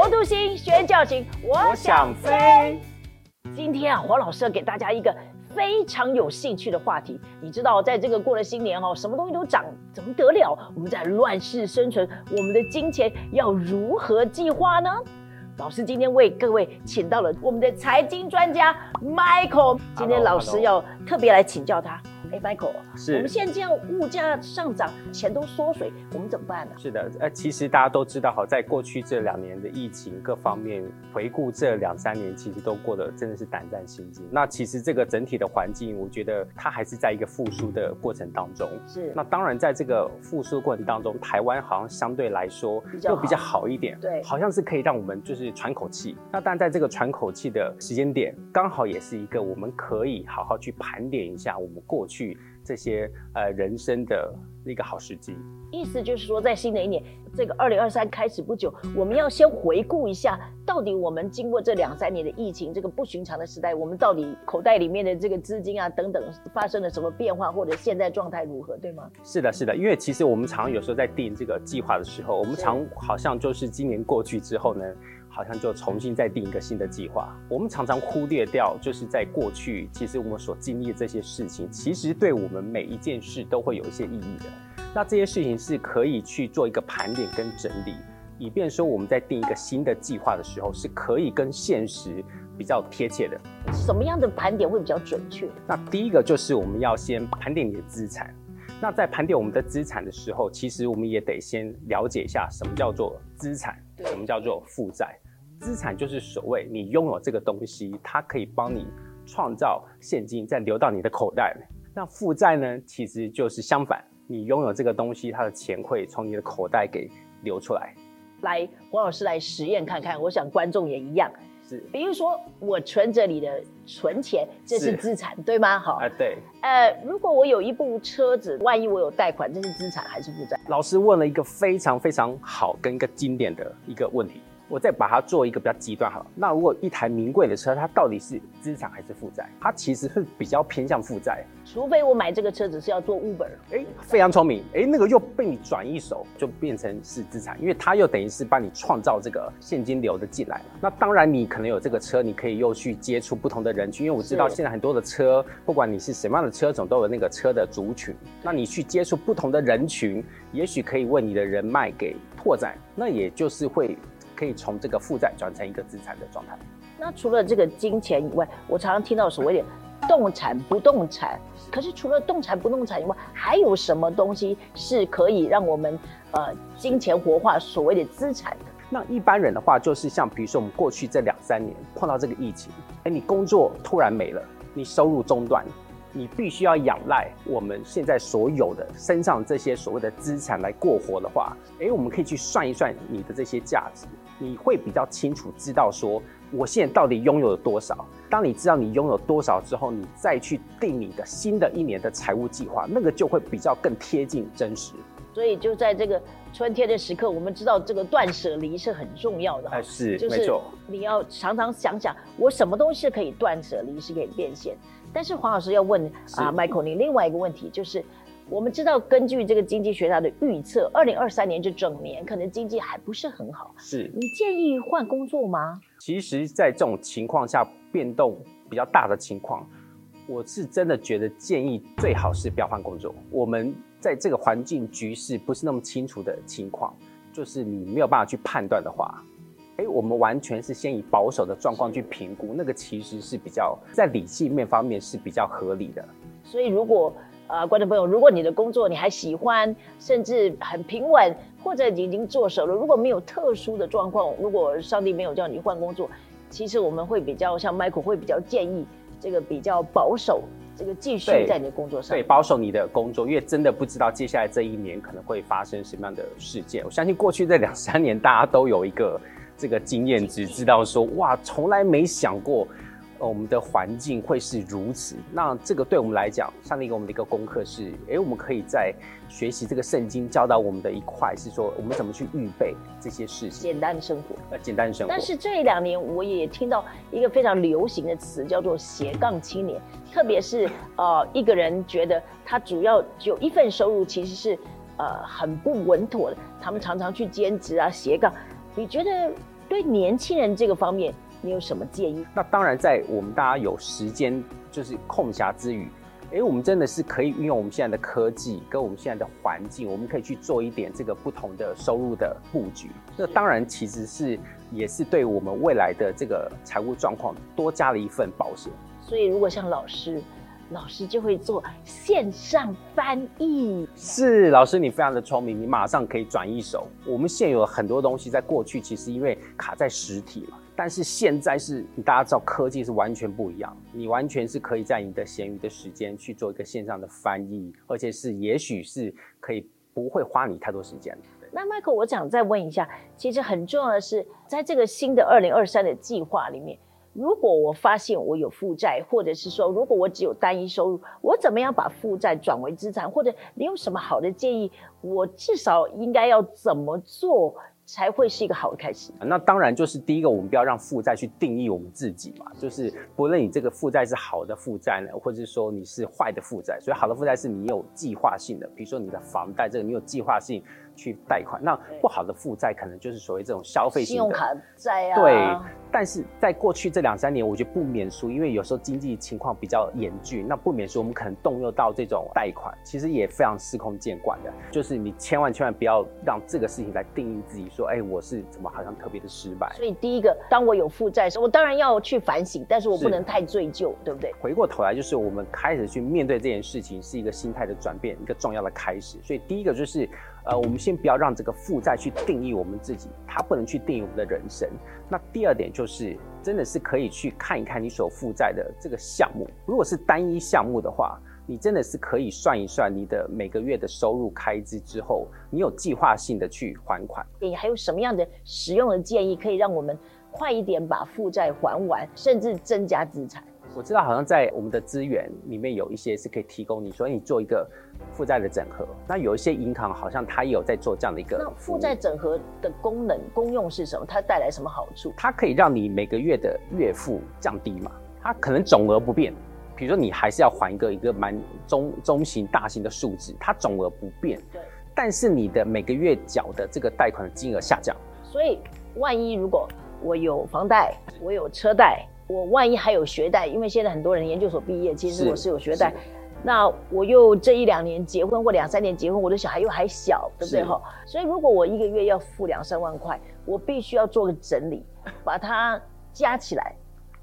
国度星宣教情，我想飞。今天啊，黄老师要给大家一个非常有兴趣的话题。你知道，在这个过了新年哦，什么东西都涨，怎么得了？我们在乱世生存，我们的金钱要如何计划呢？老师今天为各位请到了我们的财经专家 Michael，今天老师要特别来请教他。哎，Michael，是我们现在这样物价上涨，钱都缩水，我们怎么办呢？是的，呃，其实大家都知道，哈，在过去这两年的疫情各方面，回顾这两三年，其实都过得真的是胆战心惊。那其实这个整体的环境，我觉得它还是在一个复苏的过程当中。是，那当然在这个复苏过程当中，台湾好像相对来说又比较好一点，对，好像是可以让我们就是喘口气。那但在这个喘口气的时间点，刚好也是一个我们可以好好去盘点一下我们过去。这些呃人生的一个好时机，意思就是说，在新的一年，这个二零二三开始不久，我们要先回顾一下，到底我们经过这两三年的疫情，这个不寻常的时代，我们到底口袋里面的这个资金啊等等发生了什么变化，或者现在状态如何，对吗？是的，是的，因为其实我们常有时候在定这个计划的时候，我们常好像就是今年过去之后呢。好像就重新再定一个新的计划。我们常常忽略掉，就是在过去，其实我们所经历的这些事情，其实对我们每一件事都会有一些意义的。那这些事情是可以去做一个盘点跟整理，以便说我们在定一个新的计划的时候，是可以跟现实比较贴切的。什么样的盘点会比较准确？那第一个就是我们要先盘点你的资产。那在盘点我们的资产的时候，其实我们也得先了解一下什么叫做资产，什么叫做负债。资产就是所谓你拥有这个东西，它可以帮你创造现金，再流到你的口袋。那负债呢，其实就是相反，你拥有这个东西，它的钱会从你的口袋给流出来。来，黄老师来实验看看，我想观众也一样。是，比如说我存着你的存钱，这是资产，对吗？好，啊，对。呃，如果我有一部车子，万一我有贷款，这是资产还是负债？老师问了一个非常非常好跟一个经典的一个问题。我再把它做一个比较极端好了。那如果一台名贵的车，它到底是资产还是负债？它其实是比较偏向负债。除非我买这个车子是要做 Uber，哎，非常聪明，哎，那个又被你转一手，就变成是资产，因为它又等于是帮你创造这个现金流的进来那当然，你可能有这个车，你可以又去接触不同的人群，因为我知道现在很多的车，不管你是什么样的车种，都有那个车的族群。那你去接触不同的人群，也许可以为你的人脉给拓展，那也就是会。可以从这个负债转成一个资产的状态。那除了这个金钱以外，我常常听到所谓的动产、不动产。可是除了动产、不动产以外，还有什么东西是可以让我们呃金钱活化所谓的资产的？那一般人的话，就是像比如说我们过去这两三年碰到这个疫情，哎，你工作突然没了，你收入中断。你必须要仰赖我们现在所有的身上这些所谓的资产来过活的话，哎，我们可以去算一算你的这些价值，你会比较清楚知道说我现在到底拥有了多少。当你知道你拥有多少之后，你再去定你的新的一年的财务计划，那个就会比较更贴近真实。所以就在这个春天的时刻，我们知道这个断舍离是很重要的。哎，是，没错。你要常常想想，我什么东西是可以断舍离，是可以变现。但是黄老师要问啊，Michael，你另外一个问题就是，我们知道根据这个经济学家的预测，二零二三年这整年可能经济还不是很好。是你建议换工作吗？其实，在这种情况下，变动比较大的情况，我是真的觉得建议最好是不要换工作。我们在这个环境局势不是那么清楚的情况，就是你没有办法去判断的话。哎，我们完全是先以保守的状况去评估，那个其实是比较在理性面方面是比较合理的。所以，如果呃，观众朋友，如果你的工作你还喜欢，甚至很平稳，或者已经做熟了，如果没有特殊的状况，如果上帝没有叫你换工作，其实我们会比较像 Michael 会比较建议这个比较保守，这个继续在你的工作上。对，保守你的工作，因为真的不知道接下来这一年可能会发生什么样的事件。我相信过去这两三年，大家都有一个。这个经验只知道说哇，从来没想过，我们的环境会是如此。那这个对我们来讲，上帝给我们的一个功课是：哎，我们可以在学习这个圣经教导我们的一块，是说我们怎么去预备这些事情。简单的生活，呃，简单的生活。但是这两年我也听到一个非常流行的词，叫做斜杠青年。特别是呃，一个人觉得他主要只有一份收入，其实是呃很不稳妥的。他们常常去兼职啊，斜杠。你觉得对年轻人这个方面，你有什么建议？那当然，在我们大家有时间就是空暇之余，哎，我们真的是可以运用我们现在的科技跟我们现在的环境，我们可以去做一点这个不同的收入的布局。那当然，其实是也是对我们未来的这个财务状况多加了一份保险。所以，如果像老师。老师就会做线上翻译，是老师，你非常的聪明，你马上可以转一手。我们现有很多东西，在过去其实因为卡在实体嘛，但是现在是大家知道科技是完全不一样，你完全是可以在你的闲余的时间去做一个线上的翻译，而且是也许是可以不会花你太多时间。那 Michael，我想再问一下，其实很重要的是，在这个新的二零二三的计划里面。如果我发现我有负债，或者是说，如果我只有单一收入，我怎么样把负债转为资产？或者你有什么好的建议？我至少应该要怎么做才会是一个好的开始？那当然就是第一个，我们不要让负债去定义我们自己嘛。就是不论你这个负债是好的负债呢，或者说你是坏的负债。所以好的负债是你有计划性的，比如说你的房贷这个你有计划性。去贷款，那不好的负债可能就是所谓这种消费性信用卡债啊。对，但是在过去这两三年，我觉得不免俗，因为有时候经济情况比较严峻，那不免俗，我们可能动用到这种贷款，其实也非常司空见惯的。就是你千万千万不要让这个事情来定义自己，说，哎，我是怎么好像特别的失败。所以第一个，当我有负债时，我当然要去反省，但是我不能太追究，对不对？回过头来，就是我们开始去面对这件事情，是一个心态的转变，一个重要的开始。所以第一个就是。呃，我们先不要让这个负债去定义我们自己，它不能去定义我们的人生。那第二点就是，真的是可以去看一看你所负债的这个项目。如果是单一项目的话，你真的是可以算一算你的每个月的收入开支之后，你有计划性的去还款。你还有什么样的实用的建议，可以让我们快一点把负债还完，甚至增加资产？我知道，好像在我们的资源里面有一些是可以提供你，所以你做一个负债的整合。那有一些银行好像它也有在做这样的一个。那负债整合的功能功用是什么？它带来什么好处？它可以让你每个月的月付降低嘛？它可能总额不变，比如说你还是要还一个一个蛮中中型、大型的数字，它总额不变。对。但是你的每个月缴的这个贷款的金额下降。所以，万一如果我有房贷，我有车贷。我万一还有学贷，因为现在很多人研究所毕业，其实我是有学贷。那我又这一两年结婚或两三年结婚，我的小孩又还小，对不对哈？所以如果我一个月要付两三万块，我必须要做个整理，把它加起来，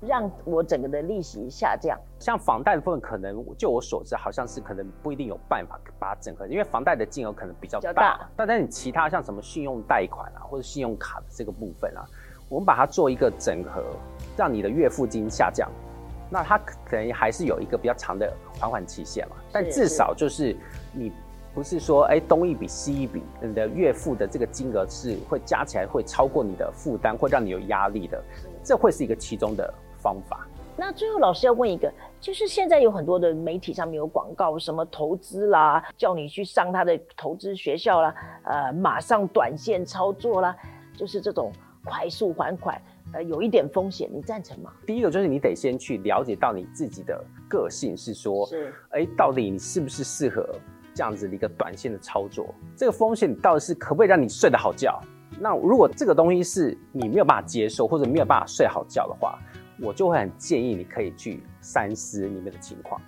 让我整个的利息下降。像房贷的部分，可能就我所知，好像是可能不一定有办法把它整合，因为房贷的金额可能比较大。但但你其他像什么信用贷款啊，或者信用卡的这个部分啊，我们把它做一个整合。让你的月付金下降，那它可能还是有一个比较长的还款期限嘛？但至少就是你不是说哎东一笔西一笔，你的月付的这个金额是会加起来会超过你的负担，会让你有压力的，这会是一个其中的方法。那最后老师要问一个，就是现在有很多的媒体上面有广告，什么投资啦，叫你去上他的投资学校啦，呃，马上短线操作啦，就是这种快速还款。呃，有一点风险，你赞成吗？第一个就是你得先去了解到你自己的个性，是说，是，哎，到底你是不是适合这样子的一个短线的操作？这个风险到底是可不可以让你睡得好觉？那如果这个东西是你没有办法接受，或者没有办法睡好觉的话，我就会很建议你可以去三思你们的情况。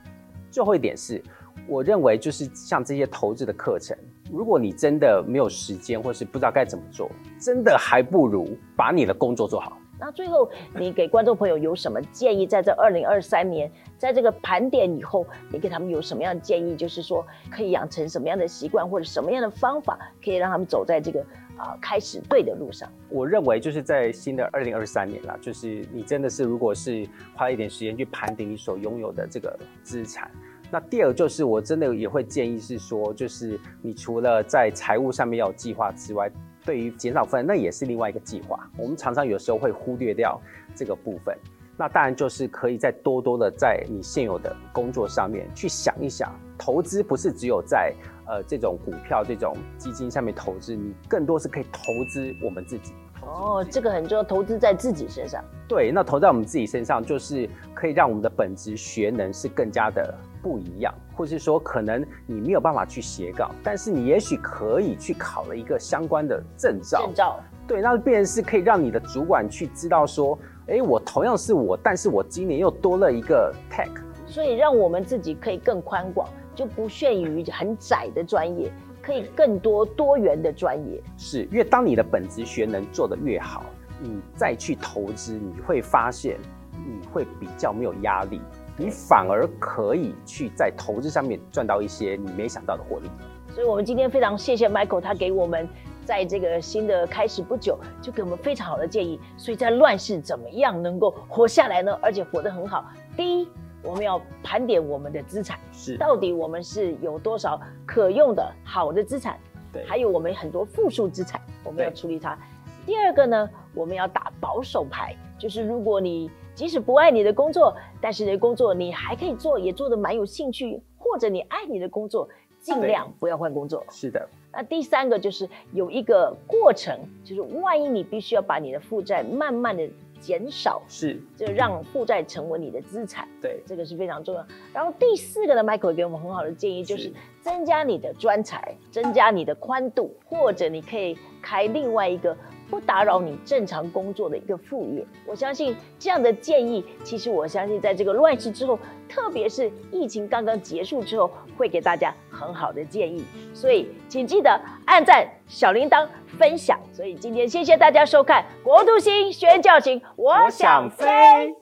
最后一点是，我认为就是像这些投资的课程。如果你真的没有时间，或是不知道该怎么做，真的还不如把你的工作做好。那最后，你给观众朋友有什么建议？在这二零二三年，在这个盘点以后，你给他们有什么样的建议？就是说，可以养成什么样的习惯，或者什么样的方法，可以让他们走在这个啊开始对的路上？我认为就是在新的二零二三年啦，就是你真的是，如果是花一点时间去盘点你所拥有的这个资产。那第二就是，我真的也会建议是说，就是你除了在财务上面要有计划之外，对于减少负担，那也是另外一个计划。我们常常有时候会忽略掉这个部分。那当然就是可以再多多的在你现有的工作上面去想一想，投资不是只有在呃这种股票、这种基金上面投资，你更多是可以投资我们自己。哦，这个很重要，投资在自己身上。对，那投在我们自己身上，就是可以让我们的本职学能是更加的。不一样，或是说可能你没有办法去斜杠，但是你也许可以去考了一个相关的证照。证照，对，那变成是可以让你的主管去知道说，哎，我同样是我，但是我今年又多了一个 tech，所以让我们自己可以更宽广，就不限于很窄的专业，可以更多多元的专业。是因为当你的本职学能做得越好，你再去投资，你会发现你会比较没有压力，你反而可以去在投资上面赚到一些你没想到的获利。所以，我们今天非常谢谢 Michael，他给我们在这个新的开始不久，就给我们非常好的建议。所以在乱世怎么样能够活下来呢？而且活得很好。第一，我们要盘点我们的资产，是到底我们是有多少可用的好的资产，对还有我们很多负数资产，我们要处理它。第二个呢，我们要打保守牌，就是如果你即使不爱你的工作，但是你的工作你还可以做，也做的蛮有兴趣，或者你爱你的工作，尽量不要换工作。是的，那第三个就是有一个过程，就是万一你必须要把你的负债慢慢的减少，是，就让负债成为你的资产。对，这个是非常重要。然后第四个呢，Michael 给我们很好的建议，就是是增加你的专才，增加你的宽度，或者你可以开另外一个不打扰你正常工作的一个副业。我相信这样的建议，其实我相信在这个乱世之后，特别是疫情刚刚结束之后，会给大家很好的建议。所以请记得按赞、小铃铛、分享。所以今天谢谢大家收看《国都新宣教情》，我想飞。